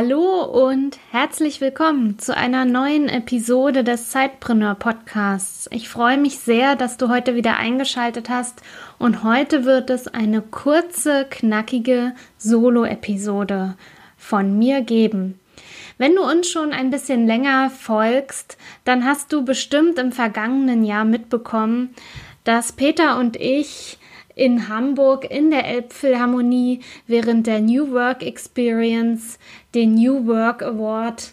Hallo und herzlich willkommen zu einer neuen Episode des Zeitpreneur Podcasts. Ich freue mich sehr, dass du heute wieder eingeschaltet hast und heute wird es eine kurze, knackige Solo-Episode von mir geben. Wenn du uns schon ein bisschen länger folgst, dann hast du bestimmt im vergangenen Jahr mitbekommen, dass Peter und ich in Hamburg in der Elbphilharmonie während der New Work Experience den New Work Award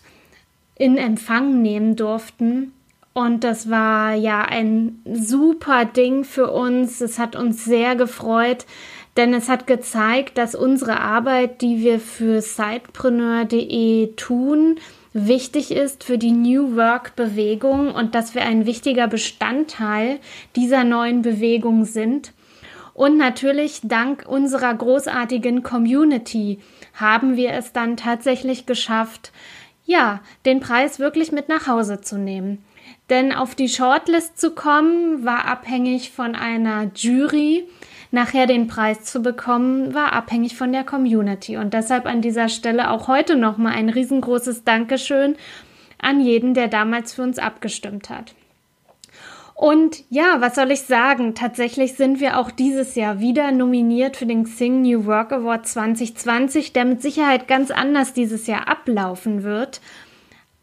in Empfang nehmen durften. Und das war ja ein super Ding für uns. Es hat uns sehr gefreut, denn es hat gezeigt, dass unsere Arbeit, die wir für sidepreneur.de tun, wichtig ist für die New Work Bewegung und dass wir ein wichtiger Bestandteil dieser neuen Bewegung sind. Und natürlich dank unserer großartigen Community haben wir es dann tatsächlich geschafft, ja, den Preis wirklich mit nach Hause zu nehmen. Denn auf die Shortlist zu kommen, war abhängig von einer Jury. Nachher den Preis zu bekommen, war abhängig von der Community. Und deshalb an dieser Stelle auch heute nochmal ein riesengroßes Dankeschön an jeden, der damals für uns abgestimmt hat. Und ja, was soll ich sagen? Tatsächlich sind wir auch dieses Jahr wieder nominiert für den Xing New Work Award 2020, der mit Sicherheit ganz anders dieses Jahr ablaufen wird.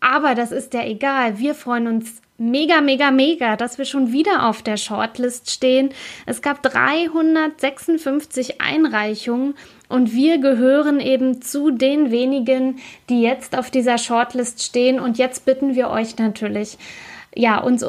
Aber das ist ja egal. Wir freuen uns mega, mega, mega, dass wir schon wieder auf der Shortlist stehen. Es gab 356 Einreichungen und wir gehören eben zu den wenigen, die jetzt auf dieser Shortlist stehen. Und jetzt bitten wir euch natürlich, ja, uns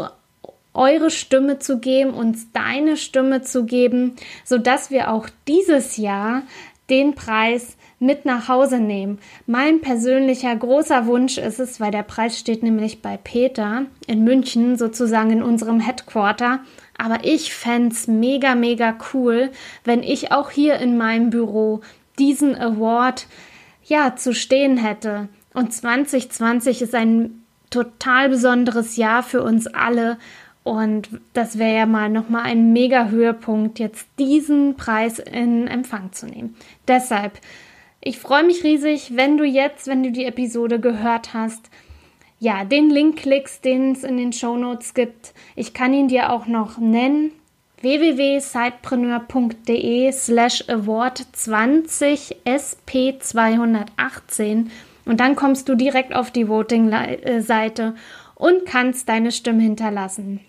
eure Stimme zu geben, uns deine Stimme zu geben, so dass wir auch dieses Jahr den Preis mit nach Hause nehmen. Mein persönlicher großer Wunsch ist es, weil der Preis steht nämlich bei Peter in München, sozusagen in unserem Headquarter. Aber ich fände es mega, mega cool, wenn ich auch hier in meinem Büro diesen Award ja zu stehen hätte. Und 2020 ist ein total besonderes Jahr für uns alle und das wäre ja mal nochmal ein mega Höhepunkt, jetzt diesen Preis in Empfang zu nehmen. Deshalb, ich freue mich riesig, wenn du jetzt, wenn du die Episode gehört hast, ja, den Link klickst, den es in den Show Notes gibt. Ich kann ihn dir auch noch nennen www.sidepreneur.de slash award 20 SP 218 und dann kommst du direkt auf die Voting-Seite und kannst deine Stimme hinterlassen.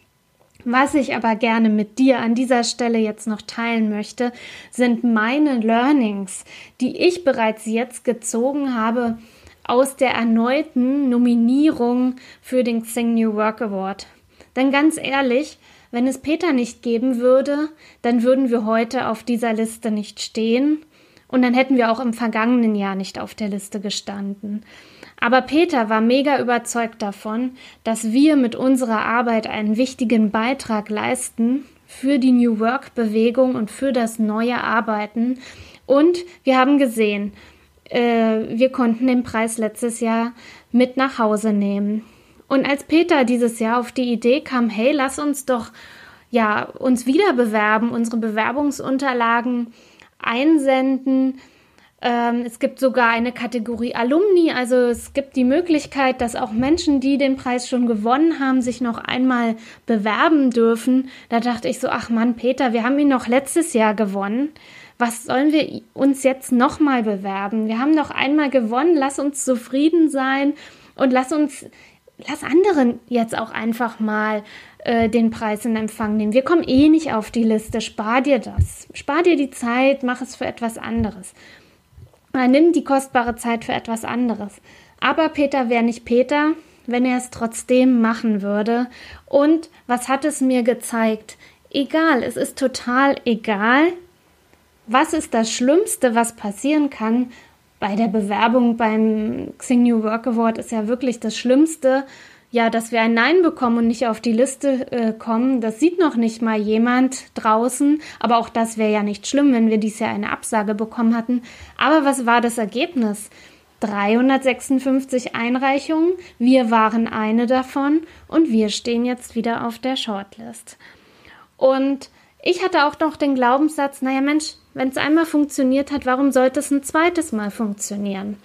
Was ich aber gerne mit dir an dieser Stelle jetzt noch teilen möchte, sind meine Learnings, die ich bereits jetzt gezogen habe aus der erneuten Nominierung für den Xing New Work Award. Denn ganz ehrlich, wenn es Peter nicht geben würde, dann würden wir heute auf dieser Liste nicht stehen und dann hätten wir auch im vergangenen Jahr nicht auf der Liste gestanden. Aber Peter war mega überzeugt davon, dass wir mit unserer Arbeit einen wichtigen Beitrag leisten für die New Work Bewegung und für das neue Arbeiten. Und wir haben gesehen, äh, wir konnten den Preis letztes Jahr mit nach Hause nehmen. Und als Peter dieses Jahr auf die Idee kam, hey, lass uns doch ja uns wieder bewerben, unsere Bewerbungsunterlagen einsenden, es gibt sogar eine Kategorie Alumni, also es gibt die Möglichkeit, dass auch Menschen, die den Preis schon gewonnen haben, sich noch einmal bewerben dürfen. Da dachte ich so, ach Mann, Peter, wir haben ihn noch letztes Jahr gewonnen. Was sollen wir uns jetzt nochmal bewerben? Wir haben noch einmal gewonnen, lass uns zufrieden sein und lass uns, lass anderen jetzt auch einfach mal äh, den Preis in Empfang nehmen. Wir kommen eh nicht auf die Liste, spar dir das. Spar dir die Zeit, mach es für etwas anderes. Er nimmt die kostbare Zeit für etwas anderes. Aber Peter wäre nicht Peter, wenn er es trotzdem machen würde. Und was hat es mir gezeigt? Egal, es ist total egal. Was ist das Schlimmste, was passieren kann? Bei der Bewerbung beim Xing New Work Award ist ja wirklich das Schlimmste, ja, dass wir ein Nein bekommen und nicht auf die Liste äh, kommen. Das sieht noch nicht mal jemand draußen, aber auch das wäre ja nicht schlimm, wenn wir dies Jahr eine Absage bekommen hatten. Aber was war das Ergebnis? 356 Einreichungen, wir waren eine davon und wir stehen jetzt wieder auf der Shortlist. Und ich hatte auch noch den Glaubenssatz, naja Mensch, wenn es einmal funktioniert hat, warum sollte es ein zweites Mal funktionieren?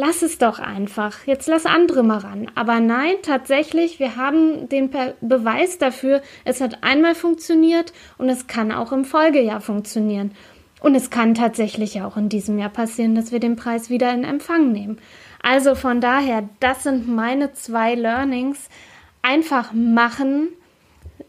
Lass es doch einfach. Jetzt lass andere mal ran. Aber nein, tatsächlich, wir haben den Beweis dafür, es hat einmal funktioniert und es kann auch im Folgejahr funktionieren. Und es kann tatsächlich auch in diesem Jahr passieren, dass wir den Preis wieder in Empfang nehmen. Also von daher, das sind meine zwei Learnings. Einfach machen.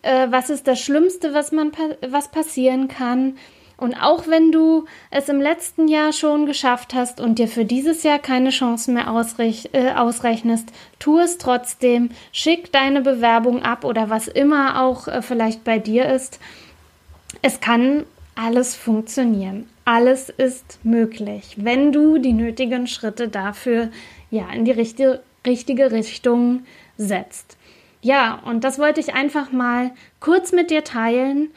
Äh, was ist das Schlimmste, was man was passieren kann? Und auch wenn du es im letzten Jahr schon geschafft hast und dir für dieses Jahr keine Chancen mehr ausrech äh, ausrechnest, tu es trotzdem. Schick deine Bewerbung ab oder was immer auch äh, vielleicht bei dir ist. Es kann alles funktionieren. Alles ist möglich, wenn du die nötigen Schritte dafür ja in die richtige, richtige Richtung setzt. Ja, und das wollte ich einfach mal kurz mit dir teilen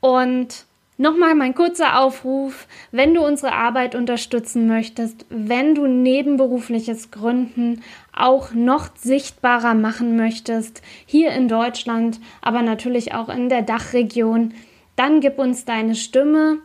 und Nochmal mein kurzer Aufruf, wenn du unsere Arbeit unterstützen möchtest, wenn du nebenberufliches Gründen auch noch sichtbarer machen möchtest, hier in Deutschland, aber natürlich auch in der Dachregion, dann gib uns deine Stimme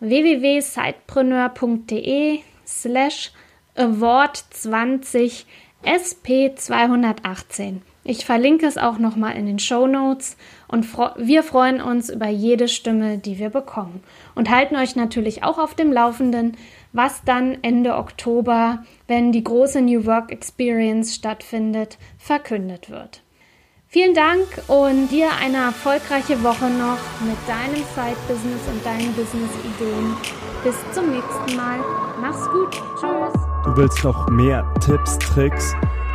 www.sidepreneur.de slash award 20 SP 218. Ich verlinke es auch nochmal in den Show Notes und wir freuen uns über jede Stimme, die wir bekommen und halten euch natürlich auch auf dem Laufenden, was dann Ende Oktober, wenn die große New Work Experience stattfindet, verkündet wird. Vielen Dank und dir eine erfolgreiche Woche noch mit deinem Side-Business und deinen Business-Ideen. Bis zum nächsten Mal. Mach's gut. Tschüss. Du willst noch mehr Tipps, Tricks